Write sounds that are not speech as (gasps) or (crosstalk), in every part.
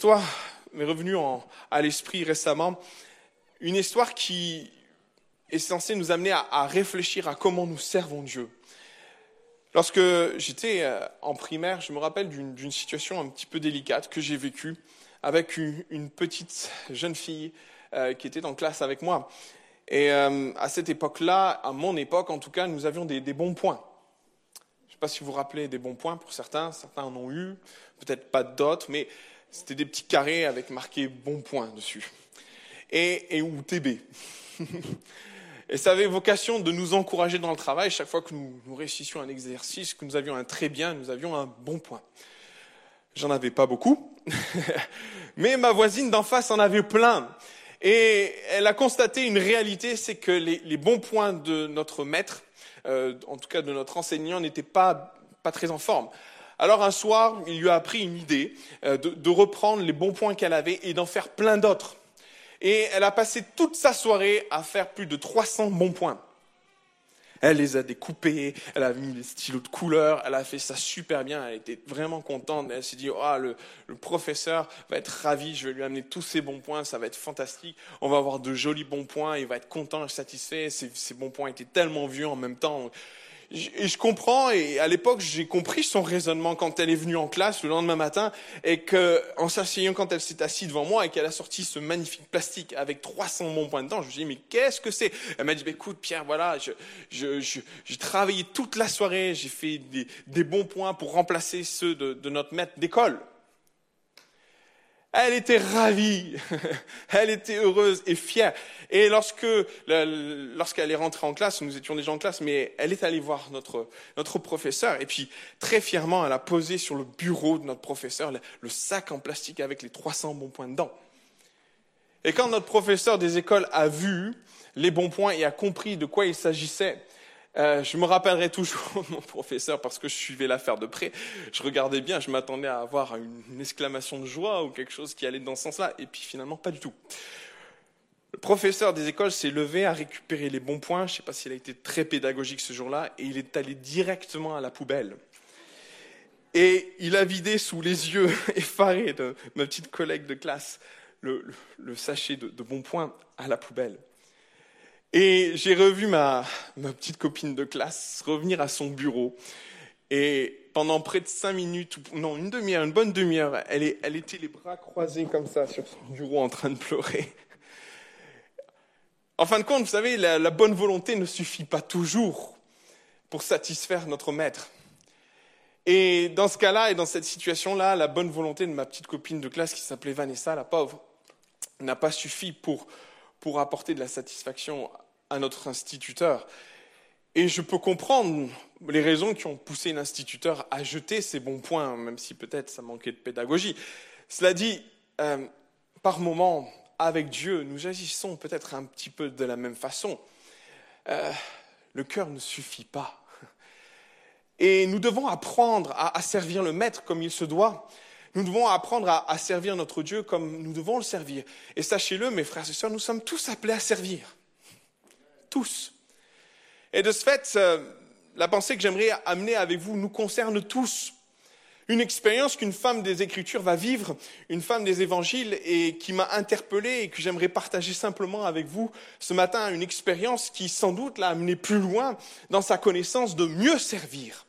histoire m'est revenue à l'esprit récemment, une histoire qui est censée nous amener à, réfléchir à comment nous servons Dieu. Lorsque j'étais euh, en primaire, je me rappelle d'une situation un petit peu délicate que j'ai vécue avec une, petite jeune fille euh, qui était en classe avec moi. Et euh, à cette époque-là, à mon époque en tout cas, nous avions des, bons points. Je ne sais pas si vous vous rappelez des bons points pour certains, certains en ont eu, peut-être pas d'autres, mais c'était des petits carrés avec marqué bons points dessus. Et, et ou TB. (laughs) Et ça avait vocation de nous encourager dans le travail. Chaque fois que nous, nous réussissions un exercice, que nous avions un très bien, nous avions un bon point. J'en avais pas beaucoup, (laughs) mais ma voisine d'en face en avait plein. Et elle a constaté une réalité, c'est que les, bons points de notre maître, euh, en tout cas de notre enseignant, n'étaient pas, pas très en forme. Alors un soir, il lui a appris une idée euh, de, reprendre les bons points qu'elle avait et d'en faire plein d'autres. Et elle a passé toute sa soirée à faire plus de 300 bons points. Elle les a découpés, elle a mis les stylos de couleur, elle a fait ça super bien, elle était vraiment contente. Elle s'est dit, oh, le, professeur va être ravi, je vais lui amener tous ces bons points, ça va être fantastique. On va avoir de jolis bons points, il va être content satisfait. Ces, ces bons points étaient tellement vieux en même temps et je comprends, et à l'époque, j'ai compris son raisonnement quand elle est venue en classe le lendemain matin, et que, en s'asseyant quand elle s'est assise devant moi et qu'elle a sorti ce magnifique plastique avec 300 bons points dedans, je me suis dit, mais qu'est-ce que c'est? Elle m'a dit, bah, écoute, Pierre, voilà, j'ai je, travaillé toute la soirée, j'ai fait des, des, bons points pour remplacer ceux de, de notre maître d'école. Elle était ravie, (laughs) elle était heureuse et fière. Et lorsque, lorsqu'elle est rentrée en classe, nous étions déjà en classe, mais elle est allée voir notre, notre professeur, et puis très fièrement, elle a posé sur le bureau de notre professeur le, sac en plastique avec les 300 bons points dedans. Et quand notre professeur des écoles a vu les bons points et a compris de quoi il s'agissait, euh, je me rappellerai toujours (laughs) mon professeur parce que je suivais l'affaire de près. Je regardais bien, je m'attendais à avoir une, exclamation de joie ou quelque chose qui allait dans ce sens-là, et puis finalement pas du tout. Le professeur des écoles s'est levé à récupérer les bons points. Je ne sais pas s'il a été très pédagogique ce jour-là, et il est allé directement à la poubelle. Et il a vidé sous les yeux (laughs) effarés de ma petite collègue de classe le, sachet de bons points à la poubelle. Et j'ai revu ma, petite copine de classe revenir à son bureau. Et pendant près de cinq minutes, non, une demi-heure, une bonne demi-heure, elle, était les bras croisés comme ça sur son bureau en train de pleurer. En fin de compte, vous savez, la bonne volonté ne suffit pas toujours pour satisfaire notre maître. Et dans ce cas-là et dans cette situation-là, la bonne volonté de ma petite copine de classe qui s'appelait Vanessa, la pauvre, n'a pas suffi pour pour apporter de la satisfaction à notre instituteur. Et je peux comprendre les raisons qui ont poussé l'instituteur à jeter ces bons points, même si peut-être ça manquait de pédagogie. Cela dit, euh, par moments, avec Dieu, nous agissons peut-être un petit peu de la même façon. Euh, le cœur ne suffit pas. Et nous devons apprendre à servir le Maître comme il se doit. Nous devons apprendre à, servir notre Dieu comme nous devons le servir. Et sachez-le, mes frères et sœurs, nous sommes tous appelés à servir. Tous. Et de ce fait, euh, la pensée que j'aimerais amener avec vous nous concerne tous. Une expérience qu'une femme des Écritures va vivre, une femme des Évangiles, et qui m'a interpellé et que j'aimerais partager simplement avec vous ce matin, une expérience qui sans doute l'a amené plus loin dans sa connaissance de mieux servir.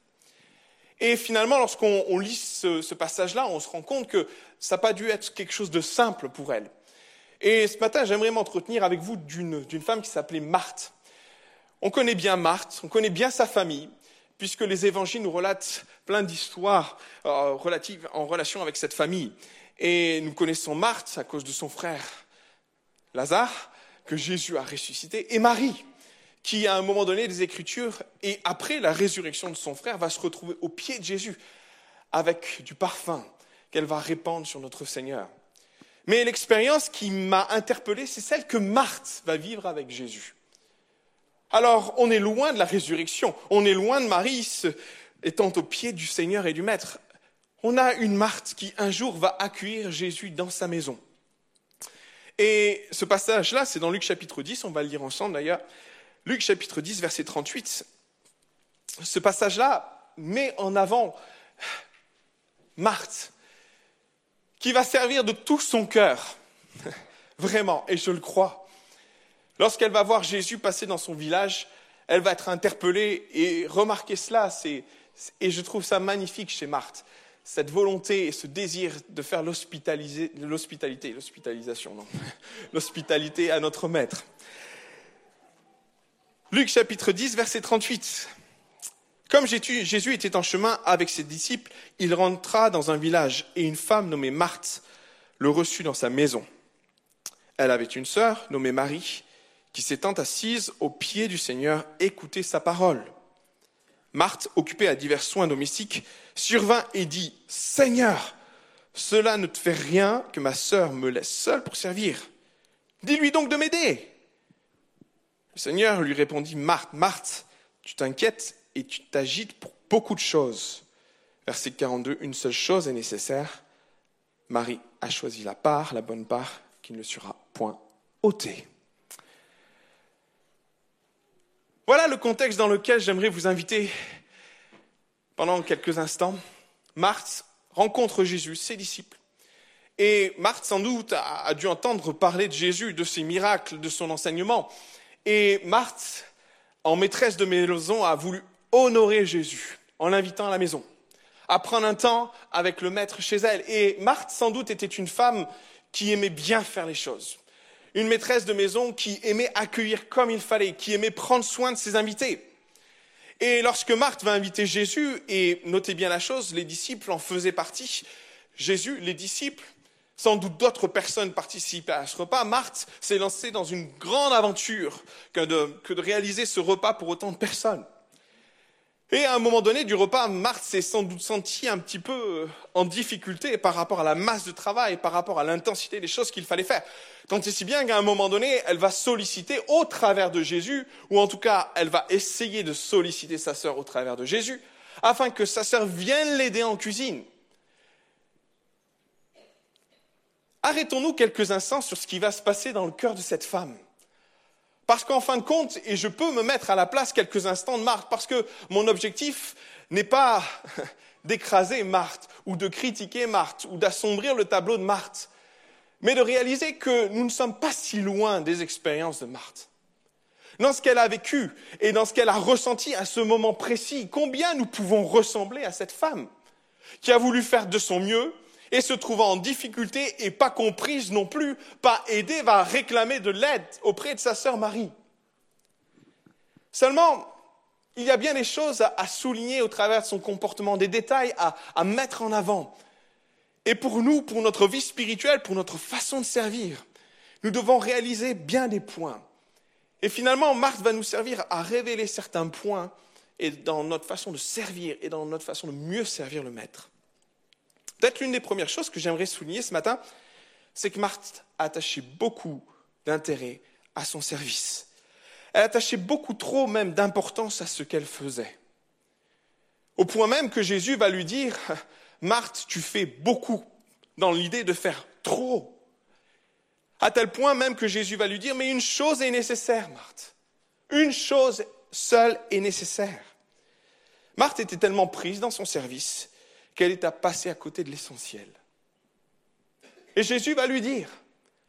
Et finalement, lorsqu'on lit ce, passage-là, on se rend compte que ça n'a pas dû être quelque chose de simple pour elle. Et ce matin, j'aimerais m'entretenir avec vous d'une femme qui s'appelait Marthe. On connaît bien Marthe, on connaît bien sa famille, puisque les évangiles nous relatent plein d'histoires euh, relatives en relation avec cette famille. Et nous connaissons Marthe à cause de son frère Lazare, que Jésus a ressuscité, et Marie, qui, à un moment donné des Écritures, et après la résurrection de son frère, va se retrouver au pied de Jésus avec du parfum qu'elle va répandre sur notre Seigneur. Mais l'expérience qui m'a interpellé, c'est celle que Marthe va vivre avec Jésus. Alors, on est loin de la résurrection, on est loin de Marie étant au pied du Seigneur et du Maître. On a une Marthe qui un jour va accueillir Jésus dans sa maison. Et ce passage-là, c'est dans Luc chapitre 10, on va le lire ensemble d'ailleurs. Luc chapitre 10, verset 38, ce passage-là met en avant Marthe, qui va servir de tout son cœur. (laughs) Vraiment, et je le crois. Lorsqu'elle va voir Jésus passer dans son village, elle va être interpellée et remarquer cela. et je trouve ça magnifique chez Marthe, cette volonté et ce désir de faire l'hospitalité, l'hospitalisation, non, (laughs) l'hospitalité à notre Maître. Luc chapitre 10, verset 38. Comme Jésus était en chemin avec ses disciples, il rentra dans un village et une femme nommée Marthe le reçut dans sa maison. Elle avait une sœur nommée Marie qui s'étant assise au pied du Seigneur écoutait sa parole. Marthe, occupée à divers soins domestiques, survint et dit Seigneur, cela ne te fait rien que ma sœur me laisse seule pour servir. Dis-lui donc de m'aider. Le Seigneur lui répondit Marthe, Marthe, tu t'inquiètes et tu t'agites pour beaucoup de choses. Verset 42, une seule chose est nécessaire. Marie a choisi la part, la bonne part, qui ne sera point ôtée. Voilà le contexte dans lequel j'aimerais vous inviter pendant quelques instants. Marthe rencontre Jésus, ses disciples. Et Marthe, sans doute, a dû entendre parler de Jésus, de ses miracles, de son enseignement. Et Marthe, en maîtresse de maison, a voulu honorer Jésus en l'invitant à la maison, à prendre un temps avec le maître chez elle. Et Marthe, sans doute, était une femme qui aimait bien faire les choses. Une maîtresse de maison qui aimait accueillir comme il fallait, qui aimait prendre soin de ses invités. Et lorsque Marthe va inviter Jésus, et notez bien la chose, les disciples en faisaient partie, Jésus, les disciples, sans doute d'autres personnes participaient à ce repas, Marthe s'est lancée dans une grande aventure que de, que de réaliser ce repas pour autant de personnes. Et à un moment donné du repas, Marthe s'est sans doute sentie un petit peu euh, en difficulté par rapport à la masse de travail, par rapport à l'intensité des choses qu'il fallait faire. Tant et si bien qu'à un moment donné, elle va solliciter au travers de Jésus, ou en tout cas, elle va essayer de solliciter sa sœur au travers de Jésus, afin que sa sœur vienne l'aider en cuisine. Arrêtons-nous quelques instants sur ce qui va se passer dans le cœur de cette femme. Parce qu'en fin de compte, et je peux me mettre à la place quelques instants de Marthe, parce que mon objectif n'est pas (laughs) d'écraser Marthe, ou de critiquer Marthe, ou d'assombrir le tableau de Marthe, mais de réaliser que nous ne sommes pas si loin des expériences de Marthe. Dans ce qu'elle a vécu et dans ce qu'elle a ressenti à ce moment précis, combien nous pouvons ressembler à cette femme qui a voulu faire de son mieux, et se trouvant en difficulté et pas comprise non plus, pas aidée, va réclamer de l'aide auprès de sa sœur Marie. Seulement, il y a bien des choses à, souligner au travers de son comportement, des détails à, mettre en avant. Et pour nous, pour notre vie spirituelle, pour notre façon de servir, nous devons réaliser bien des points. Et finalement, Marthe va nous servir à révéler certains points et dans notre façon de servir et dans notre façon de mieux servir le Maître. Peut-être l'une des premières choses que j'aimerais souligner ce matin, c'est que Marthe a attaché beaucoup d'intérêt à son service. Elle attachait beaucoup trop même d'importance à ce qu'elle faisait. Au point même que Jésus va lui dire, Marthe, tu fais beaucoup dans l'idée de faire trop. À tel point même que Jésus va lui dire, mais une chose est nécessaire, Marthe. Une chose seule est nécessaire. Marthe était tellement prise dans son service qu'elle est à passer à côté de l'essentiel. Et Jésus va lui dire,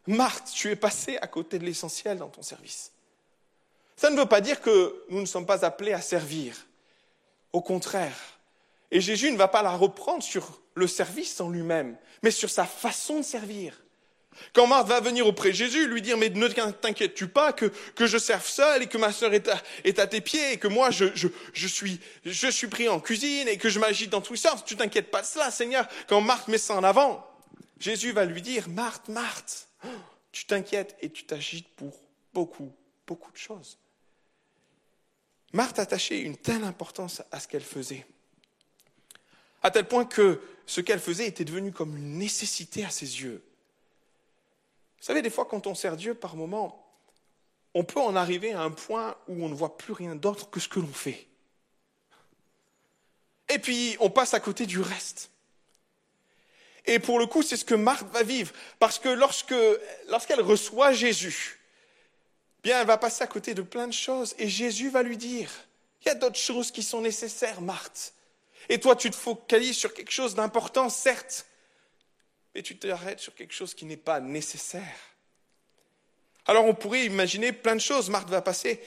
Marthe, tu es passée à côté de l'essentiel dans ton service. Ça ne veut pas dire que nous ne sommes pas appelés à servir. Au contraire. Et Jésus ne va pas la reprendre sur le service en lui-même, mais sur sa façon de servir. Quand Marthe va venir auprès de Jésus, lui dire, mais ne t'inquiètes-tu pas que, que je serve seul et que ma sœur est à, est à tes pieds et que moi je, je, je, suis, je suis pris en cuisine et que je m'agite dans tous les sens. Tu t'inquiètes pas de cela, Seigneur. Quand Marthe met ça en avant, Jésus va lui dire, Marthe, Marthe, (gasps) tu t'inquiètes et tu t'agites pour beaucoup, beaucoup de choses. Marthe attachait une telle importance à ce qu'elle faisait, à tel point que ce qu'elle faisait était devenu comme une nécessité à ses yeux. Vous savez, des fois, quand on sert Dieu, par moment, on peut en arriver à un point où on ne voit plus rien d'autre que ce que l'on fait. Et puis, on passe à côté du reste. Et pour le coup, c'est ce que Marthe va vivre. Parce que lorsque, lorsqu'elle reçoit Jésus, bien, elle va passer à côté de plein de choses. Et Jésus va lui dire, il y a d'autres choses qui sont nécessaires, Marthe. Et toi, tu te focalises sur quelque chose d'important, certes. Mais tu t'arrêtes sur quelque chose qui n'est pas nécessaire. Alors on pourrait imaginer plein de choses. Marthe va passer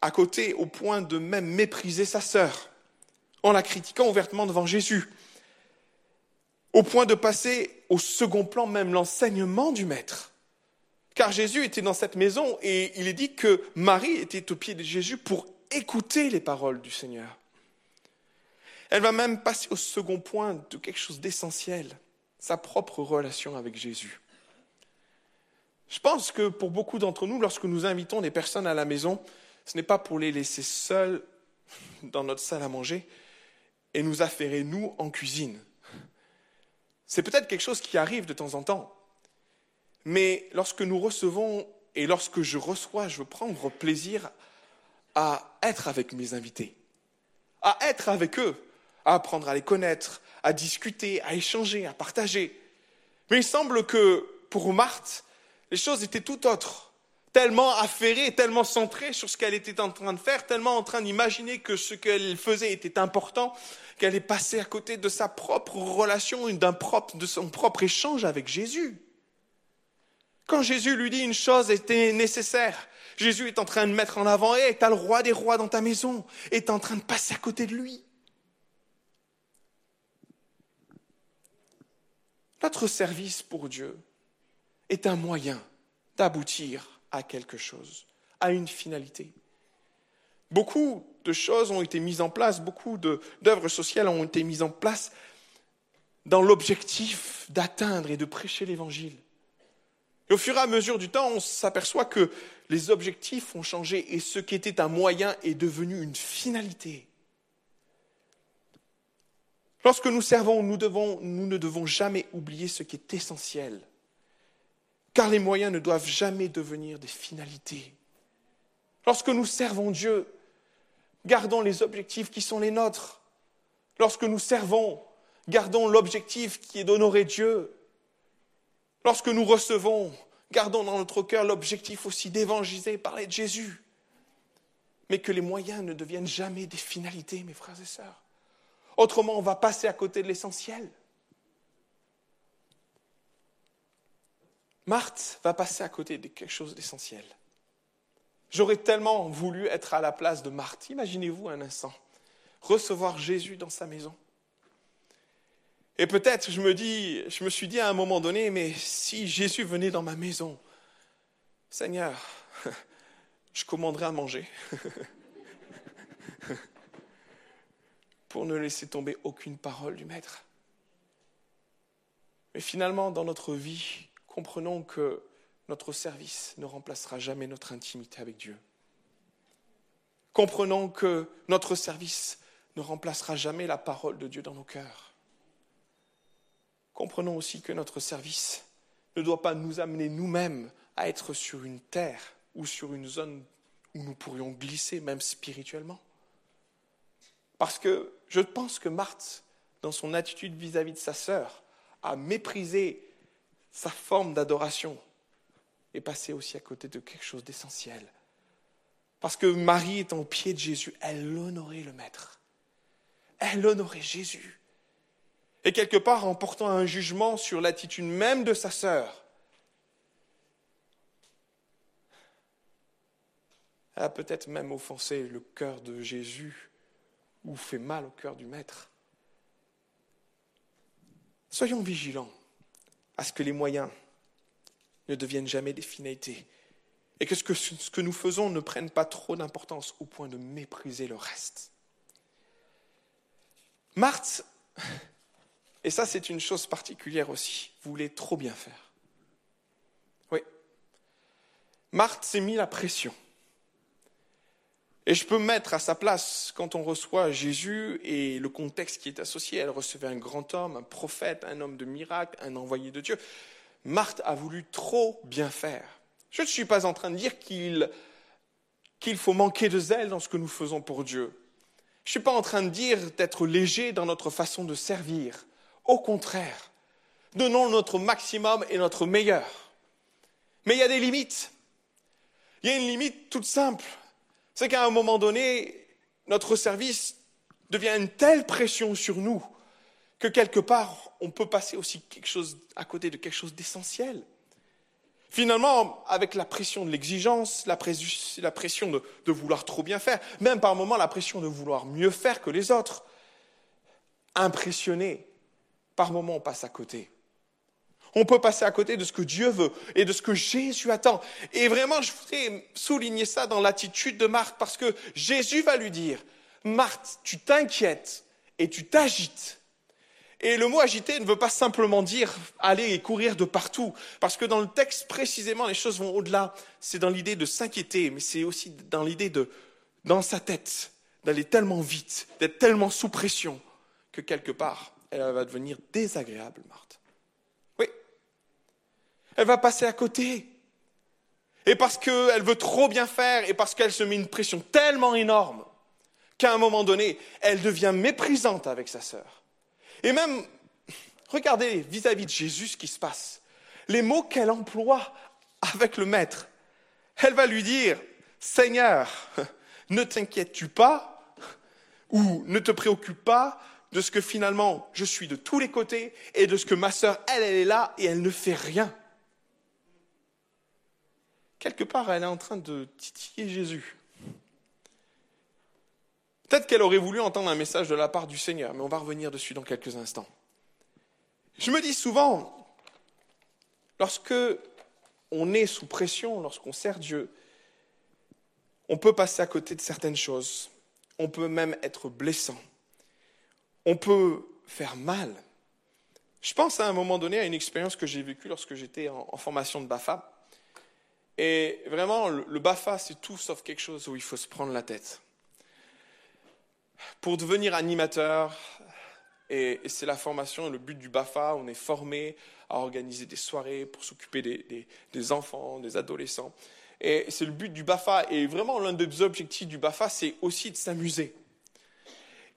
à côté au point de même mépriser sa sœur en la critiquant ouvertement devant Jésus, au point de passer au second plan même l'enseignement du Maître. Car Jésus était dans cette maison et il est dit que Marie était au pied de Jésus pour écouter les paroles du Seigneur. Elle va même passer au second point de quelque chose d'essentiel, sa propre relation avec Jésus. Je pense que pour beaucoup d'entre nous, lorsque nous invitons des personnes à la maison, ce n'est pas pour les laisser seuls (laughs) dans notre salle à manger et nous affairer, nous, en cuisine. C'est peut-être quelque chose qui arrive de temps en temps. Mais lorsque nous recevons et lorsque je reçois, je veux prendre plaisir à être avec mes invités, à être avec eux, à apprendre à les connaître, à discuter, à échanger, à partager. Mais il semble que pour Marthe, les choses étaient tout autres, tellement affairées, tellement centrées sur ce qu'elle était en train de faire, tellement en train d'imaginer que ce qu'elle faisait était important, qu'elle est passée à côté de sa propre relation, d'un propre, de son propre échange avec Jésus. Quand Jésus lui dit une chose était nécessaire, Jésus est en train de mettre en avant, hé, hey, t'as le roi des rois dans ta maison, est en train de passer à côté de lui. Notre service pour Dieu est un moyen d'aboutir à quelque chose, à une finalité. Beaucoup de choses ont été mises en place, beaucoup d'œuvres sociales ont été mises en place dans l'objectif d'atteindre et de prêcher l'Évangile. Et au fur et à mesure du temps, on s'aperçoit que les objectifs ont changé et ce qui était un moyen est devenu une finalité. Lorsque nous servons, nous, ne devons jamais oublier ce qui est essentiel, car les moyens ne doivent jamais devenir des finalités. Lorsque nous servons Dieu, gardons les objectifs qui sont les nôtres. Lorsque nous servons, gardons l'objectif qui est d'honorer Dieu. Lorsque nous recevons, gardons dans notre cœur l'objectif aussi d'évangéliser, parler de Jésus. Mais que les moyens ne deviennent jamais des finalités, mes frères et sœurs. Autrement, on va passer à côté de l'essentiel. Marthe va passer à côté de quelque chose d'essentiel. J'aurais tellement voulu être à la place de Marthe. Imaginez-vous un instant, recevoir Jésus dans sa maison. Et peut-être, je me dis, je me suis dit à un moment donné, mais si Jésus venait dans ma maison, Seigneur, (laughs) je commanderais à manger. (laughs) pour ne laisser tomber aucune parole du Maître. Mais finalement, dans notre vie, comprenons que notre service ne remplacera jamais notre intimité avec Dieu. Comprenons que notre service ne remplacera jamais la parole de Dieu dans nos cœurs. Comprenons aussi que notre service ne doit pas nous amener nous-mêmes à être sur une terre ou sur une zone où nous pourrions glisser, même spirituellement. Parce que je pense que Marthe, dans son attitude vis-à-vis de sa sœur, a méprisé sa forme d'adoration et passé aussi à côté de quelque chose d'essentiel. Parce que Marie étant au pied de Jésus, elle honorait le Maître. Elle honorait Jésus. Et quelque part, en portant un jugement sur l'attitude même de sa sœur, elle a peut-être même offensé le cœur de Jésus ou fait mal au cœur du Maître. Soyons vigilants à ce que les moyens ne deviennent jamais des finalités et que ce, que nous faisons ne prenne pas trop d'importance au point de mépriser le reste. Marthe, et ça c'est une chose particulière aussi, voulait trop bien faire. Oui. Marthe s'est mis la pression. Et je peux mettre à sa place quand on reçoit Jésus et le contexte qui est associé. Elle recevait un grand homme, un prophète, un homme de miracle, un envoyé de Dieu. Marthe a voulu trop bien faire. Je ne suis pas en train de dire qu'il qu'il faut manquer de zèle dans ce que nous faisons pour Dieu. Je ne suis pas en train de dire d'être léger dans notre façon de servir. Au contraire, donnons notre maximum et notre meilleur. Mais il y a des limites. Il y a une limite toute simple c'est qu'à un moment donné, notre service devient une telle pression sur nous que quelque part, on peut passer aussi quelque chose, à côté de quelque chose d'essentiel. Finalement, avec la pression de l'exigence, la, pression de, de, vouloir trop bien faire, même par moments la pression de vouloir mieux faire que les autres, impressionné, par moments on passe à côté. On peut passer à côté de ce que Dieu veut et de ce que Jésus attend. Et vraiment, je voudrais souligner ça dans l'attitude de Marthe parce que Jésus va lui dire, Marthe, tu t'inquiètes et tu t'agites et le mot agiter ne veut pas simplement dire aller et courir de partout, parce que dans le texte précisément, les choses vont au-delà. C'est dans l'idée de s'inquiéter, mais c'est aussi dans l'idée de, dans sa tête, d'aller tellement vite, d'être tellement sous pression, que quelque part, elle va devenir désagréable, Marthe. Elle va passer à côté. Et parce qu'elle veut trop bien faire, et parce qu'elle se met une pression tellement énorme, qu'à un moment donné, elle devient méprisante avec sa sœur. Et même, regardez vis-à-vis de Jésus ce qui se passe. Les mots qu'elle emploie avec le Maître. Elle va lui dire, Seigneur, ne t'inquiètes-tu pas ou ne te préoccupe pas de ce que finalement je suis de tous les côtés et de ce que ma sœur, elle, elle est là et elle ne fait rien. Quelque part, elle est en train de titiller Jésus. Peut-être qu'elle aurait voulu entendre un message de la part du Seigneur, mais on va revenir dessus dans quelques instants. Je me dis souvent, lorsque on est sous pression, lorsqu'on sert Dieu, on peut passer à côté de certaines choses. On peut même être blessant. On peut faire mal. Je pense à un moment donné à une expérience que j'ai vécue lorsque j'étais en, formation de BAFA. Et vraiment, le BAFA, c'est tout sauf quelque chose où il faut se prendre la tête pour devenir animateur, et, c'est la formation, le but du BAFA, on est formé à organiser des soirées pour s'occuper des, enfants, des adolescents. Et c'est le but du BAFA, et vraiment l'un des objectifs du BAFA, c'est aussi de s'amuser.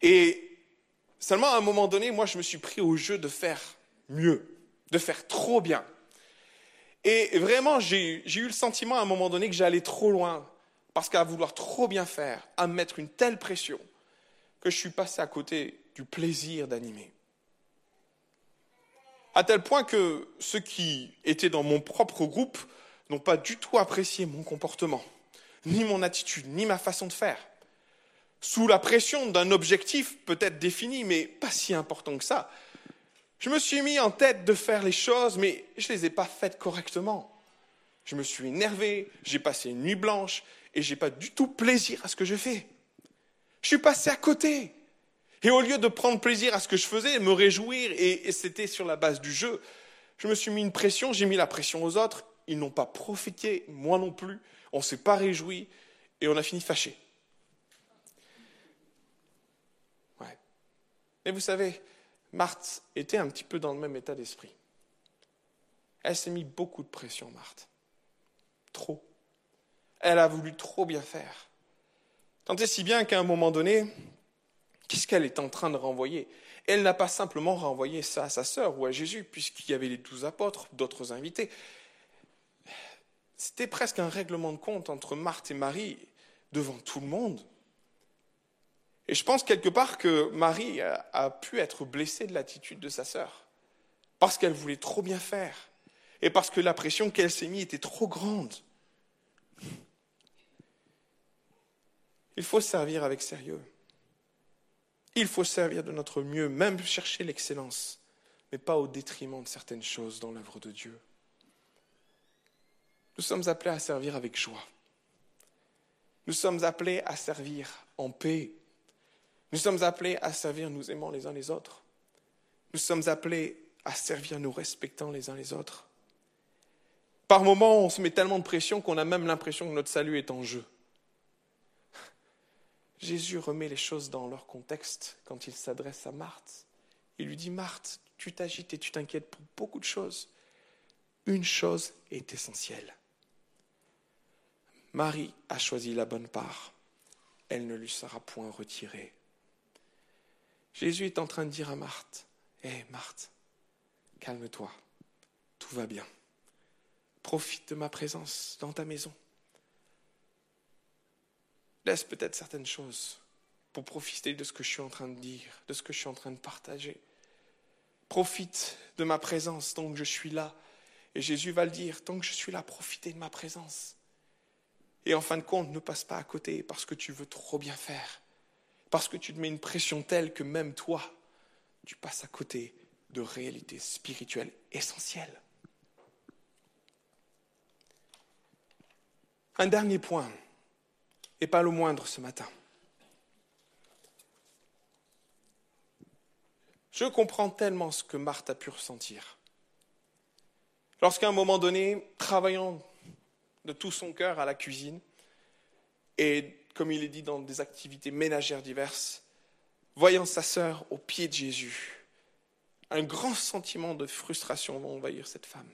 Et seulement à un moment donné, moi, je me suis pris au jeu de faire mieux, de faire trop bien. Et vraiment, j'ai eu le sentiment à un moment donné que j'allais trop loin, parce qu'à vouloir trop bien faire, à me mettre une telle pression, que je suis passé à côté du plaisir d'animer. À tel point que ceux qui étaient dans mon propre groupe n'ont pas du tout apprécié mon comportement, ni mon attitude, ni ma façon de faire. Sous la pression d'un objectif peut-être défini, mais pas si important que ça, je me suis mis en tête de faire les choses, mais je ne les ai pas faites correctement. Je me suis énervé, j'ai passé une nuit blanche, et je n'ai pas du tout plaisir à ce que je fais. Je suis passé à côté. Et au lieu de prendre plaisir à ce que je faisais, me réjouir, et, c'était sur la base du jeu, je me suis mis une pression, j'ai mis la pression aux autres, ils n'ont pas profité, moi non plus, on ne s'est pas réjoui, et on a fini fâché. Ouais. Mais vous savez, Marthe était un petit peu dans le même état d'esprit. Elle s'est mis beaucoup de pression, Marthe. Trop. Elle a voulu trop bien faire. Tant et si bien qu'à un moment donné, qu'est-ce qu'elle est en train de renvoyer? Elle n'a pas simplement renvoyé ça à sa sœur ou à Jésus, puisqu'il y avait les douze apôtres, d'autres invités. C'était presque un règlement de compte entre Marthe et Marie devant tout le monde. Et je pense quelque part que Marie a, pu être blessée de l'attitude de sa sœur, parce qu'elle voulait trop bien faire, et parce que la pression qu'elle s'est mise était trop grande. Il faut servir avec sérieux. Il faut servir de notre mieux, même chercher l'excellence, mais pas au détriment de certaines choses dans l'œuvre de Dieu. Nous sommes appelés à servir avec joie. Nous sommes appelés à servir en paix. Nous sommes appelés à servir nous aimant les uns les autres. Nous sommes appelés à servir nous respectant les uns les autres. Par moments, on se met tellement de pression qu'on a même l'impression que notre salut est en jeu. (laughs) Jésus remet les choses dans leur contexte quand il s'adresse à Marthe. Il lui dit, Marthe, tu t'agites et tu t'inquiètes pour beaucoup de choses. Une chose est essentielle. Marie a choisi la bonne part. Elle ne lui sera point retirée. Jésus est en train de dire à Marthe, Hé Marthe, calme-toi, tout va bien. Profite de ma présence dans ta maison. Laisse peut-être certaines choses pour profiter de ce que je suis en train de dire, de ce que je suis en train de partager. profite de ma présence tant que je suis là. Et Jésus va le dire, tant que je suis là, profitez de ma présence. Et en fin de compte, ne passe pas à côté parce que tu veux trop bien faire, parce que tu te mets une pression telle que même toi, tu passes à côté de réalités spirituelles essentielles. Un dernier point, et pas le moindre ce matin. Je comprends tellement ce que Marthe a pu ressentir. Lorsqu'à un moment donné, travaillant de tout son cœur à la cuisine, et comme il est dit dans des activités ménagères diverses, voyant sa sœur au pied de Jésus, un grand sentiment de frustration va envahir cette femme.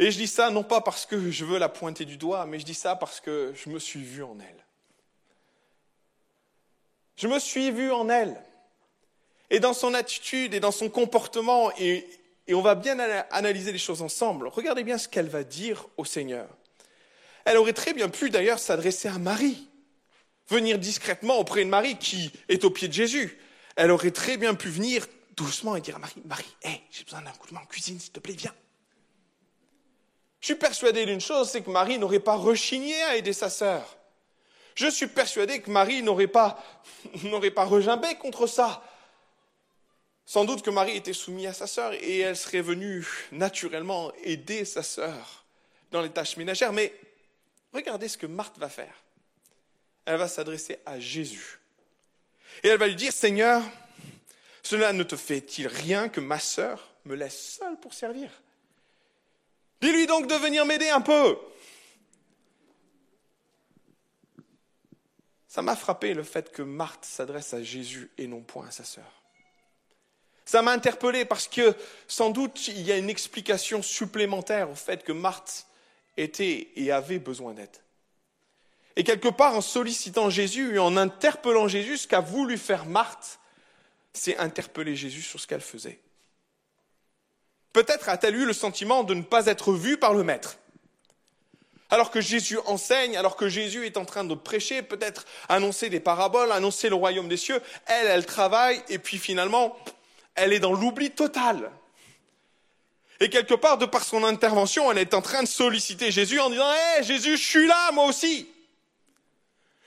Et je dis ça non pas parce que je veux la pointer du doigt, mais je dis ça parce que je me suis vu en elle. Je me suis vu en elle. Et dans son attitude et dans son comportement, et, et on va bien analyser les choses ensemble, regardez bien ce qu'elle va dire au Seigneur. Elle aurait très bien pu d'ailleurs s'adresser à Marie, venir discrètement auprès de Marie qui est au pied de Jésus. Elle aurait très bien pu venir doucement et dire à Marie, Marie, hé, j'ai besoin d'un coup de main en cuisine, s'il te plaît, viens. Je suis persuadé d'une chose, c'est que Marie n'aurait pas rechigné à aider sa sœur. Je suis persuadé que Marie n'aurait pas, (laughs) n'aurait pas regimbé contre ça. Sans doute que Marie était soumise à sa sœur et elle serait venue naturellement aider sa sœur dans les tâches ménagères. Mais regardez ce que Marthe va faire. Elle va s'adresser à Jésus. Et elle va lui dire, Seigneur, cela ne te fait-il rien que ma sœur me laisse seule pour servir? Dis-lui donc de venir m'aider un peu. Ça m'a frappé le fait que Marthe s'adresse à Jésus et non point à sa sœur. Ça m'a interpellé parce que sans doute il y a une explication supplémentaire au fait que Marthe était et avait besoin d'aide. Et quelque part, en sollicitant Jésus et en interpellant Jésus, ce qu'a voulu faire Marthe, c'est interpeller Jésus sur ce qu'elle faisait. Peut-être a-t-elle eu le sentiment de ne pas être vue par le Maître. Alors que Jésus enseigne, alors que Jésus est en train de prêcher, peut-être annoncer des paraboles, annoncer le royaume des cieux, elle, elle travaille, et puis finalement, elle est dans l'oubli total. Et quelque part, de par son intervention, elle est en train de solliciter Jésus en disant, hé, Jésus, je suis là, moi aussi.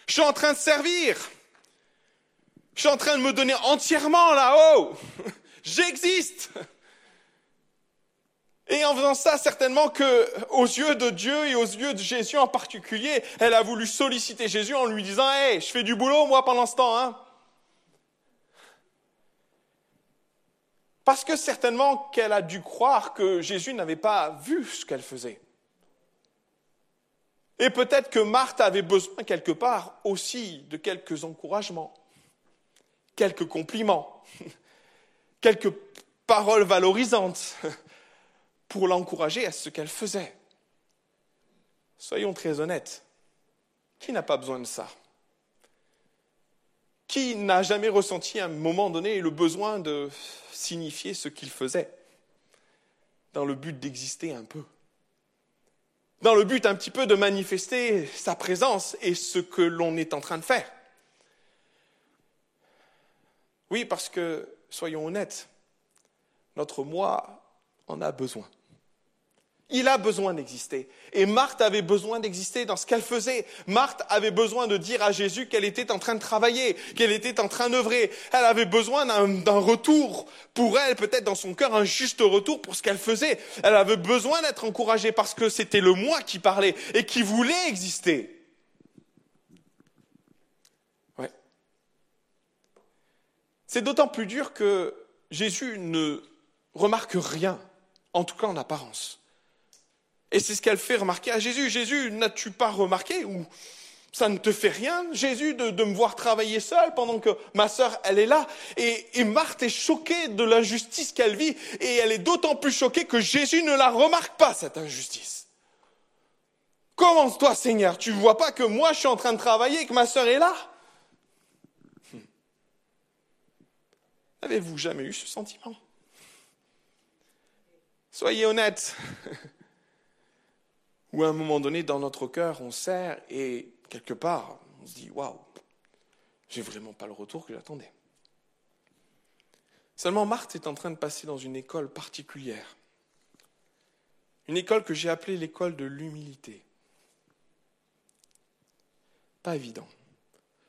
Je suis en train de servir. Je suis en train de me donner entièrement là-haut. (laughs) J'existe. Et en faisant ça, certainement que, aux yeux de Dieu et aux yeux de Jésus en particulier, elle a voulu solliciter Jésus en lui disant, hé, je fais du boulot, moi, pendant ce temps, hein. Parce que certainement qu'elle a dû croire que Jésus n'avait pas vu ce qu'elle faisait. Et peut-être que Marthe avait besoin quelque part aussi de quelques encouragements, quelques compliments, (laughs) quelques paroles valorisantes (laughs) pour l'encourager à ce qu'elle faisait. Soyons très honnêtes. Qui n'a pas besoin de ça? Qui n'a jamais ressenti à un moment donné le besoin de signifier ce qu'il faisait dans le but d'exister un peu? Dans le but un petit peu de manifester sa présence et ce que l'on est en train de faire? Oui, parce que, soyons honnêtes, notre moi en a besoin. Il a besoin d'exister. Et Marthe avait besoin d'exister dans ce qu'elle faisait. Marthe avait besoin de dire à Jésus qu'elle était en train de travailler, qu'elle était en train d'œuvrer. Elle avait besoin d'un retour pour elle, peut-être dans son cœur, un juste retour pour ce qu'elle faisait. Elle avait besoin d'être encouragée parce que c'était le moi qui parlait et qui voulait exister. Ouais. C'est d'autant plus dur que Jésus ne remarque rien, en tout cas en apparence. Et c'est ce qu'elle fait remarquer à Jésus. Jésus, n'as-tu pas remarqué ou ça ne te fait rien, Jésus, de, me voir travailler seul pendant que ma sœur, elle est là? Et, et Marthe est choquée de l'injustice qu'elle vit et elle est d'autant plus choquée que Jésus ne la remarque pas, cette injustice. Comment toi, Seigneur, tu ne vois pas que moi je suis en train de travailler et que ma sœur est là? Hmm. Avez-vous jamais eu ce sentiment? Soyez honnête. (laughs) Ou à un moment donné, dans notre cœur, on sert et quelque part, on se dit Waouh, j'ai vraiment pas le retour que j'attendais. Seulement Marthe est en train de passer dans une école particulière. Une école que j'ai appelée l'école de l'humilité. Pas évident.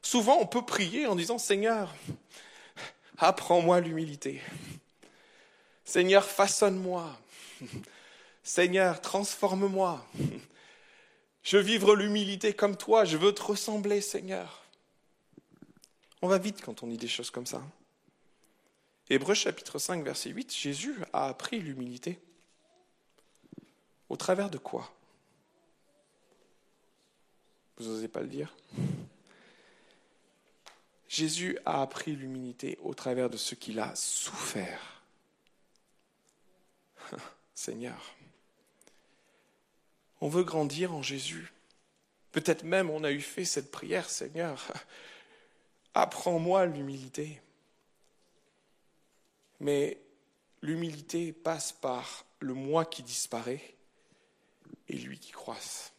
Souvent, on peut prier en disant Seigneur, apprends-moi l'humilité. Seigneur, façonne-moi. Seigneur, transforme-moi. Je veux vivre l'humilité comme toi, je veux te ressembler, Seigneur. On va vite quand on dit des choses comme ça. Hébreu chapitre 5, verset 8, Jésus a appris l'humilité. Au travers de quoi? Vous n'osez pas le dire? Jésus a appris l'humilité au travers de ce qu'il a souffert. (laughs) Seigneur, on veut grandir en Jésus. Peut-être même on a eu fait cette prière, Seigneur, (laughs) apprends-moi l'humilité. Mais l'humilité passe par le moi qui disparaît et lui qui croisse.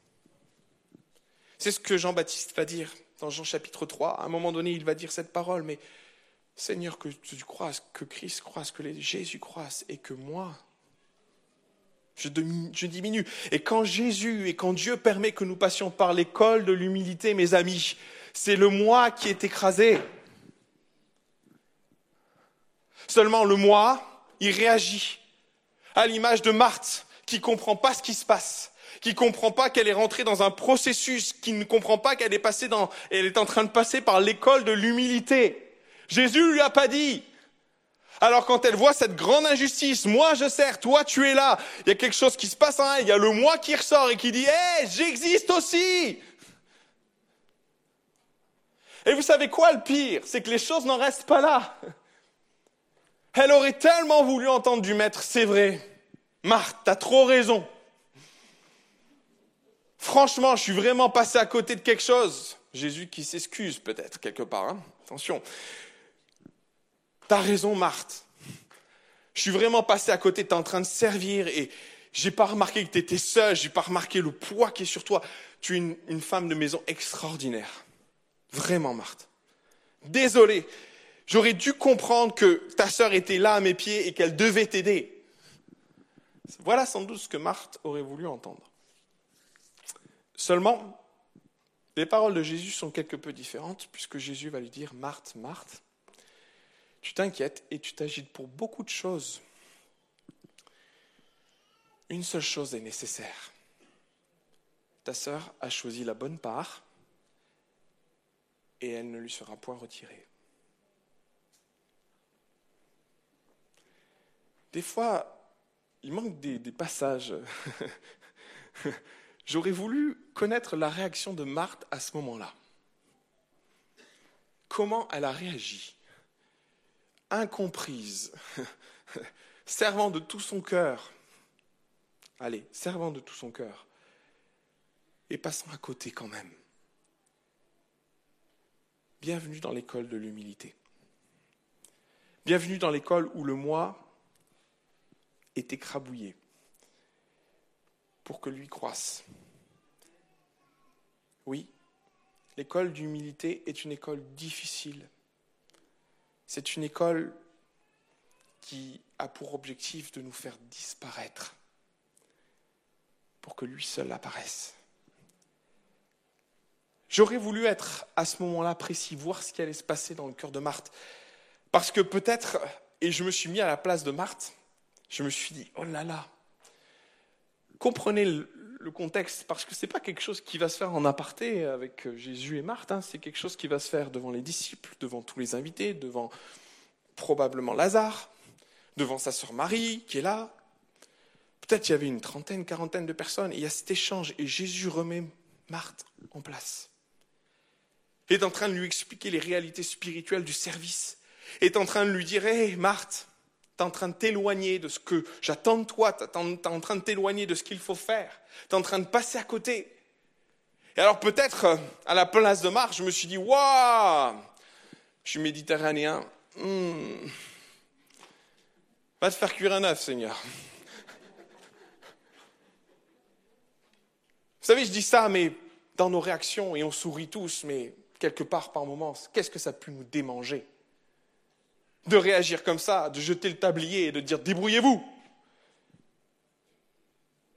C'est ce que Jean-Baptiste va dire dans Jean chapitre 3. À un moment donné, il va dire cette parole, mais Seigneur, que tu croises, que Christ croise, que Jésus croisse et que moi, je, diminue. Et quand Jésus et quand Dieu permet que nous passions par l'école de l'humilité, mes amis, c'est le moi qui est écrasé. Seulement le moi, il réagit à l'image de Marthe qui comprend pas ce qui se passe qui comprend pas qu'elle est rentrée dans un processus, qui ne comprend pas qu'elle est passée dans, elle est en train de passer par l'école de l'humilité. Jésus lui a pas dit. Alors quand elle voit cette grande injustice, moi je sers, toi tu es là, il y a quelque chose qui se passe en elle, il y a le moi qui ressort et qui dit, hé, j'existe aussi. Et vous savez quoi le pire? C'est que les choses n'en restent pas là. Elle aurait tellement voulu entendre du maître, c'est vrai. Marthe, t'as trop raison. Franchement, je suis vraiment passé à côté de quelque chose. Jésus qui s'excuse peut-être quelque part. Hein. Attention. T'as raison, Marthe. Je suis vraiment passé à côté. T'es en train de servir et j'ai pas remarqué que tu étais seule. J'ai pas remarqué le poids qui est sur toi. Tu es une, une femme de maison extraordinaire. Vraiment, Marthe. Désolé. J'aurais dû comprendre que ta sœur était là à mes pieds et qu'elle devait t'aider. Voilà sans doute ce que Marthe aurait voulu entendre. Seulement, les paroles de Jésus sont quelque peu différentes, puisque Jésus va lui dire, Marthe, Marthe, tu t'inquiètes et tu t'agites pour beaucoup de choses. Une seule chose est nécessaire. Ta sœur a choisi la bonne part et elle ne lui sera point retirée. Des fois, il manque des, des passages (laughs) J'aurais voulu connaître la réaction de Marthe à ce moment-là. Comment elle a réagi? Incomprise, (laughs) servant de tout son cœur. Allez, servant de tout son cœur. Et passant à côté quand même. Bienvenue dans l'école de l'humilité. Bienvenue dans l'école où le moi est écrabouillé pour que lui croisse. Oui, l'école d'humilité est une école difficile. C'est une école qui a pour objectif de nous faire disparaître pour que lui seul apparaisse. J'aurais voulu être à ce moment-là précis, voir ce qui allait se passer dans le cœur de Marthe. Parce que peut-être, et je me suis mis à la place de Marthe, je me suis dit, oh là là, comprenez le, contexte, parce que ce n'est pas quelque chose qui va se faire en aparté avec euh, Jésus et Marthe, hein. c'est quelque chose qui va se faire devant les disciples, devant tous les invités, devant probablement Lazare, devant sa sœur Marie qui est là. Peut-être il y avait une trentaine, quarantaine de personnes, et il y a cet échange, et Jésus remet Marthe en place. Il est en train de lui expliquer les réalités spirituelles du service, il est en train de lui dire, hé Marthe, tu es en train de t'éloigner de ce que j'attends de toi, tu es en train de t'éloigner de ce qu'il faut faire, tu es en train de passer à côté. Et alors peut-être, euh, à la place de Marc, je me suis dit, waouh, je suis méditerranéen, hmm. va te faire cuire un œuf, Seigneur. Vous savez, je dis ça, mais dans nos réactions, et on sourit tous, mais quelque part par moments, qu'est-ce que ça a pu nous démanger de réagir comme ça, de jeter le tablier et de dire débrouillez-vous.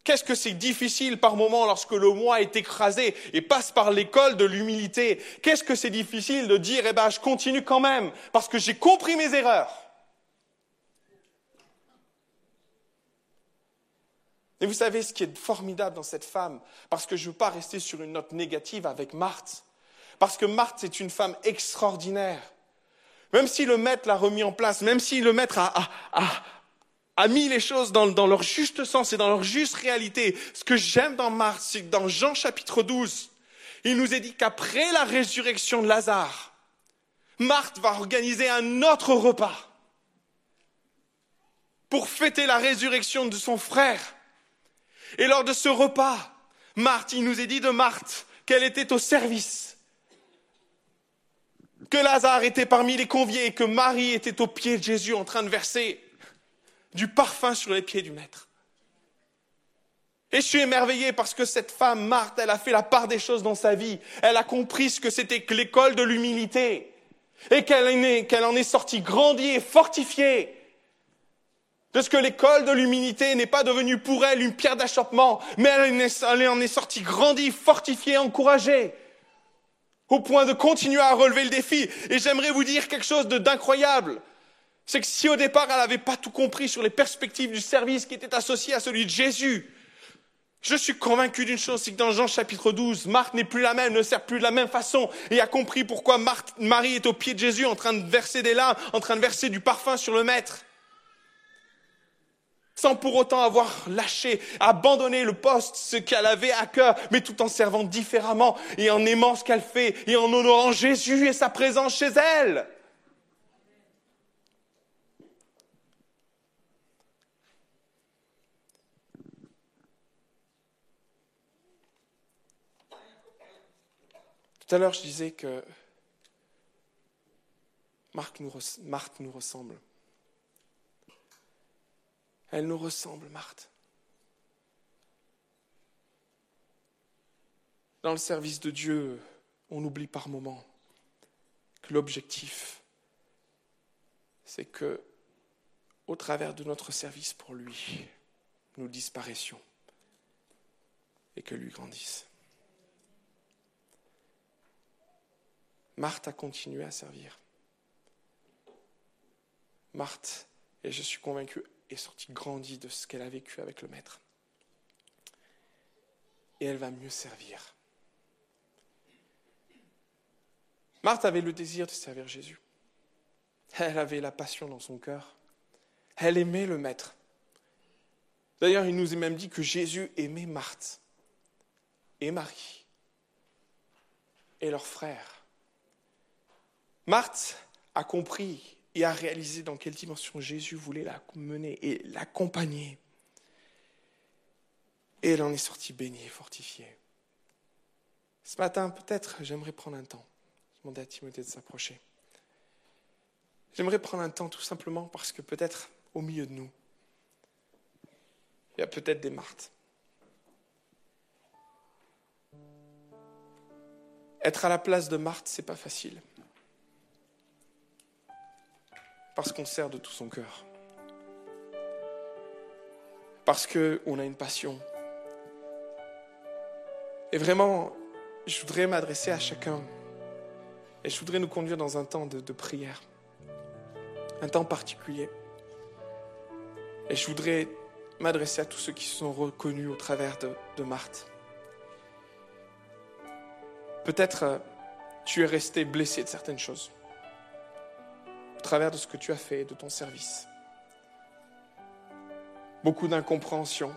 Qu'est-ce que c'est difficile par moment lorsque le moi est écrasé et passe par l'école de l'humilité? Qu'est-ce que c'est difficile de dire eh ben je continue quand même parce que j'ai compris mes erreurs. Et vous savez ce qui est formidable dans cette femme, parce que je ne veux pas rester sur une note négative avec Marthe, parce que Marthe c'est une femme extraordinaire. Même si le maître l'a remis en place, même si le maître a, mis les choses dans, leur juste sens et dans leur juste réalité, ce que j'aime dans Marthe, c'est que dans Jean chapitre 12, il nous est dit qu'après la résurrection de Lazare, Marthe va organiser un autre repas pour fêter la résurrection de son frère. Et lors de ce repas, Marthe, il nous est dit de Marthe qu'elle était au service, que Lazare était parmi les conviés et que Marie était au pied de Jésus en train de verser du parfum sur les pieds du Maître. Et je suis émerveillé parce que cette femme, Marthe, elle a fait la part des choses dans sa vie. Elle a compris ce que c'était que l'école de l'humilité. Et qu'elle en est sortie grandie et fortifiée. De ce que l'école de l'humilité n'est pas devenue pour elle une pierre d'achoppement, mais elle en est sortie grandie, fortifiée, encouragée, au point de continuer à relever le défi. Et j'aimerais vous dire quelque chose d'incroyable. C'est que si au départ elle n'avait pas tout compris sur les perspectives du service qui était associé à celui de Jésus, je suis convaincu d'une chose, c'est que dans Jean chapitre 12, Marthe n'est plus la même, ne sert plus de la même façon, et a compris pourquoi Marie est au pied de Jésus en train de verser des larmes, en train de verser du parfum sur le Maître sans pour autant avoir lâché, abandonné le poste, ce qu'elle avait à cœur, mais tout en servant différemment et en aimant ce qu'elle fait et en honorant Jésus et sa présence chez elle. Tout à l'heure, je disais que Marthe nous ressemble. Elle nous ressemble, Marthe. Dans le service de Dieu, on oublie par moments que l'objectif, c'est que, au travers de notre service pour lui, nous disparaissions et que lui grandisse. Marthe a continué à servir. Marthe, et je suis convaincu, est sortie grandie de ce qu'elle a vécu avec le Maître. Et elle va mieux servir. Marthe avait le désir de servir Jésus. Elle avait la passion dans son cœur. Elle aimait le Maître. D'ailleurs, il nous est même dit que Jésus aimait Marthe et Marie et leurs frères. Marthe a compris et à réaliser dans quelle dimension Jésus voulait la mener et l'accompagner. Et elle en est sortie bénie et fortifiée. Ce matin, peut-être, j'aimerais prendre un temps. Demander à Timothée de s'approcher. J'aimerais prendre un temps tout simplement parce que peut-être au milieu de nous, il y a peut-être des Marthes. Être à la place de Marthe, c'est pas facile parce qu'on sert de tout son cœur. Parce qu'on a une passion. Et vraiment, je voudrais m'adresser à chacun. Et je voudrais nous conduire dans un temps de, prière. Un temps particulier. Et je voudrais m'adresser à tous ceux qui se sont reconnus au travers de, Marthe. Peut-être euh, tu es resté blessé de certaines choses travers de ce que tu as fait, de ton service. Beaucoup d'incompréhension,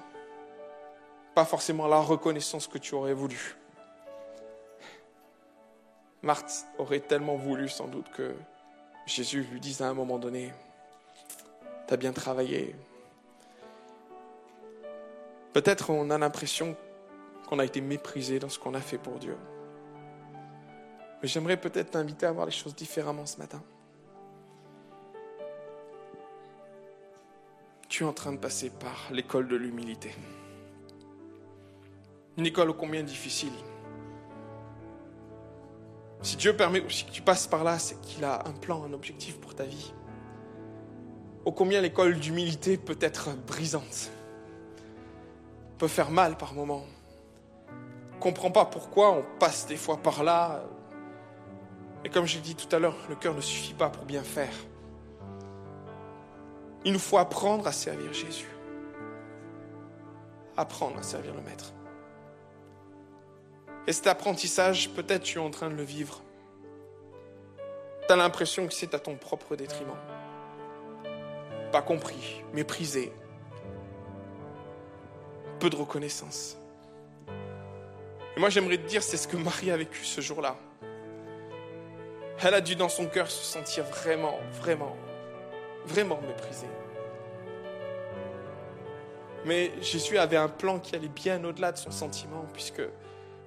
pas forcément la reconnaissance que tu aurais voulu. Marthe aurait tellement voulu sans doute que Jésus lui dise à un moment donné, tu as bien travaillé. Peut-être on a l'impression qu'on a été méprisé dans ce qu'on a fait pour Dieu. Mais j'aimerais peut-être t'inviter à voir les choses différemment ce matin. En train de passer par l'école de l'humilité. Une école ô combien difficile. Si Dieu permet aussi que tu passes par là, c'est qu'il a un plan, un objectif pour ta vie. ô combien l'école d'humilité peut être brisante, peut faire mal par moments. On ne comprend pas pourquoi on passe des fois par là. Et comme j'ai dit tout à l'heure, le cœur ne suffit pas pour bien faire. Il nous faut apprendre à servir Jésus. Apprendre à servir le Maître. Et cet apprentissage, peut-être tu es en train de le vivre. Tu as l'impression que c'est à ton propre détriment. Pas compris, méprisé. Peu de reconnaissance. Et moi j'aimerais te dire, c'est ce que Marie a vécu ce jour-là. Elle a dû dans son cœur se sentir vraiment, vraiment, vraiment méprisée. Mais Jésus avait un plan qui allait bien au-delà de son sentiment, puisque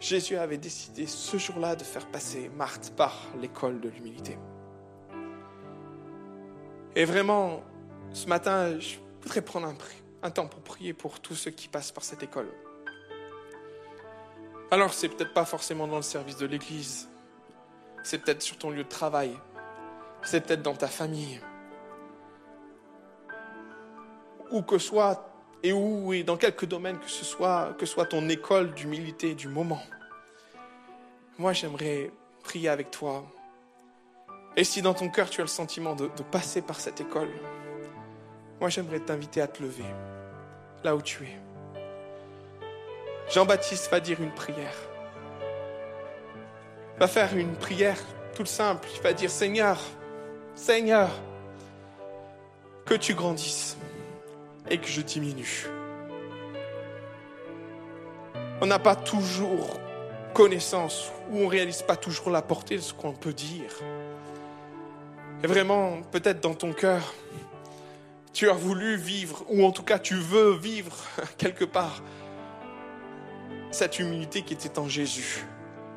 Jésus avait décidé ce jour-là de faire passer Marthe par l'école de l'humilité. Et vraiment, ce matin, je voudrais prendre un, un, temps pour prier pour tous ceux qui passent par cette école. Alors, c'est peut-être pas forcément dans le service de l'Église, c'est peut-être sur ton lieu de travail, c'est peut-être dans ta famille, où que soit et où et dans quelques domaines que ce soit, que soit ton école d'humilité du moment. Moi, j'aimerais prier avec toi. Et si dans ton cœur tu as le sentiment de, de passer par cette école, moi j'aimerais t'inviter à te lever là où tu es. Jean-Baptiste va dire une prière. Va faire une prière toute simple. Il va dire Seigneur, Seigneur, que tu grandisses et que je diminue. On n'a pas toujours connaissance ou on ne réalise pas toujours la portée de ce qu'on peut dire. Et vraiment, peut-être dans ton cœur, tu as voulu vivre, ou en tout cas tu veux vivre (laughs) quelque part, cette humilité qui était en Jésus.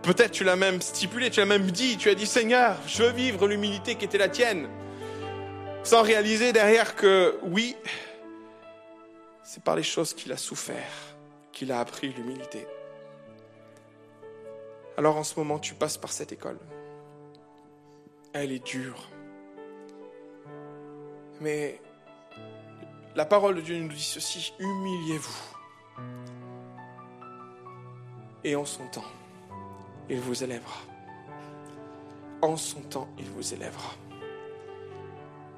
Peut-être tu l'as même stipulé, tu l'as même dit, tu as dit Seigneur, je veux vivre l'humilité qui était la tienne, sans réaliser derrière que oui, c'est par les choses qu'il a souffert qu'il a appris l'humilité. Alors en ce moment, tu passes par cette école. Elle est dure. Mais la parole de Dieu nous dit ceci, humiliez-vous. Et en son temps, il vous élèvera. En son temps, il vous élèvera.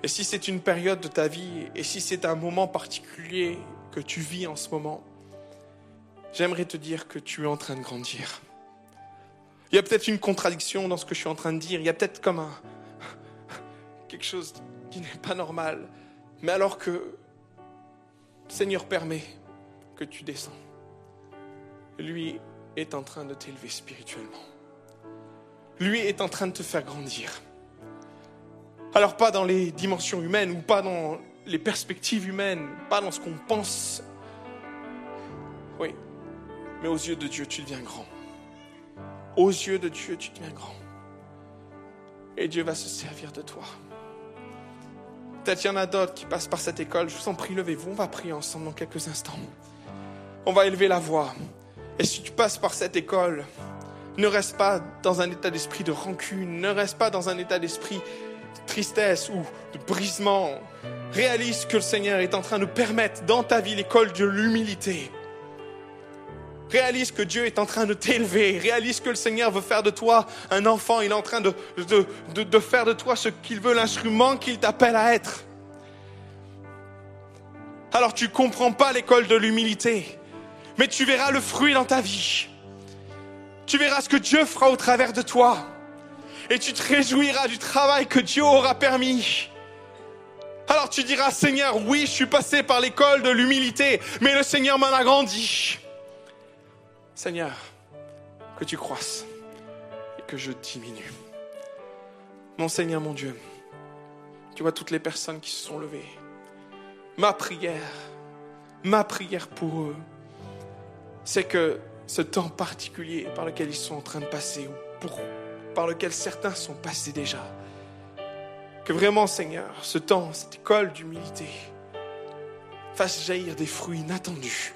Et si c'est une période de ta vie, et si c'est un moment particulier que tu vis en ce moment, j'aimerais te dire que tu es en train de grandir. Il y a peut-être une contradiction dans ce que je suis en train de dire. Il y a peut-être comme un quelque chose qui n'est pas normal. Mais alors que le Seigneur permet que tu descends, lui est en train de t'élever spirituellement. Lui est en train de te faire grandir. Alors pas dans les dimensions humaines ou pas dans les perspectives humaines, pas dans ce qu'on pense. Oui, mais aux yeux de Dieu, tu deviens grand. Aux yeux de Dieu, tu deviens grand. Et Dieu va se servir de toi. Peut-être qu'il y en a d'autres qui passent par cette école. Je vous en prie, levez-vous. On va prier ensemble dans quelques instants. On va élever la voix. Et si tu passes par cette école, ne reste pas dans un état d'esprit de rancune, ne reste pas dans un état d'esprit de tristesse ou de brisement. Réalise que le Seigneur est en train de permettre dans ta vie l'école de l'humilité. Réalise que Dieu est en train de t'élever. Réalise que le Seigneur veut faire de toi un enfant. Il est en train de, de, de, faire de toi ce qu'il veut, l'instrument qu'il t'appelle à être. Alors tu comprends pas l'école de l'humilité, mais tu verras le fruit dans ta vie. Tu verras ce que Dieu fera au travers de toi. Et tu te réjouiras du travail que Dieu aura permis. Alors tu diras, Seigneur, oui, je suis passé par l'école de l'humilité, mais le Seigneur m'en a grandi. Seigneur, que tu croisses et que je diminue. Mon Seigneur, mon Dieu, tu vois toutes les personnes qui se sont levées. Ma prière, ma prière pour eux, c'est que ce temps particulier par lequel ils sont en train de passer, ou pour, par lequel certains sont passés déjà, que vraiment, Seigneur, ce temps, cette école d'humilité, fasse jaillir des fruits inattendus,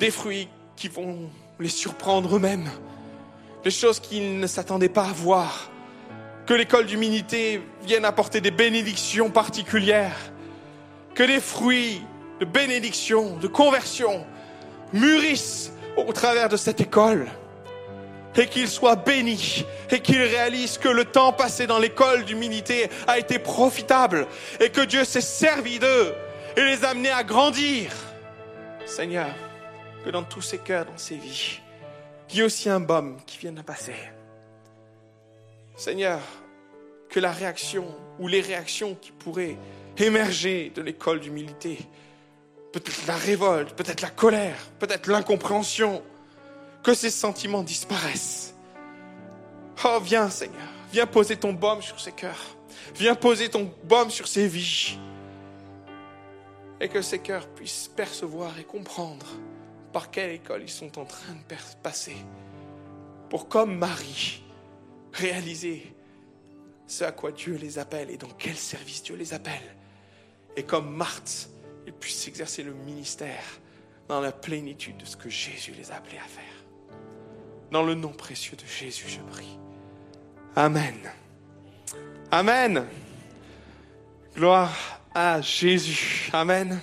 des fruits qui vont les surprendre eux-mêmes, les choses qu'ils ne s'attendaient pas à voir. Que l'école d'humilité vienne apporter des bénédictions particulières. Que des fruits de bénédiction, de conversion mûrissent au travers de cette école. Et qu'ils soient bénis et qu'ils réalisent que le temps passé dans l'école d'humilité a été profitable et que Dieu s'est servi d'eux et les a amenés à grandir. Seigneur, que dans tous ces cœurs, dans ces vies, qu'il y ait aussi un baume qui vienne à passer. Seigneur, que la réaction ou les réactions qui pourraient émerger de l'école d'humilité, peut-être la révolte, peut-être la colère, peut-être l'incompréhension, que ces sentiments disparaissent. Oh, viens Seigneur, viens poser ton baume sur ces cœurs, viens poser ton baume sur ces vies, et que ces cœurs puissent percevoir et comprendre par quelle école ils sont en train de passer, pour comme Marie, réaliser ce à quoi Dieu les appelle et dans quel service Dieu les appelle. Et comme Marthe, ils puissent exercer le ministère dans la plénitude de ce que Jésus les a appelés à faire. Dans le nom précieux de Jésus, je prie. Amen. Amen. Gloire à Jésus. Amen.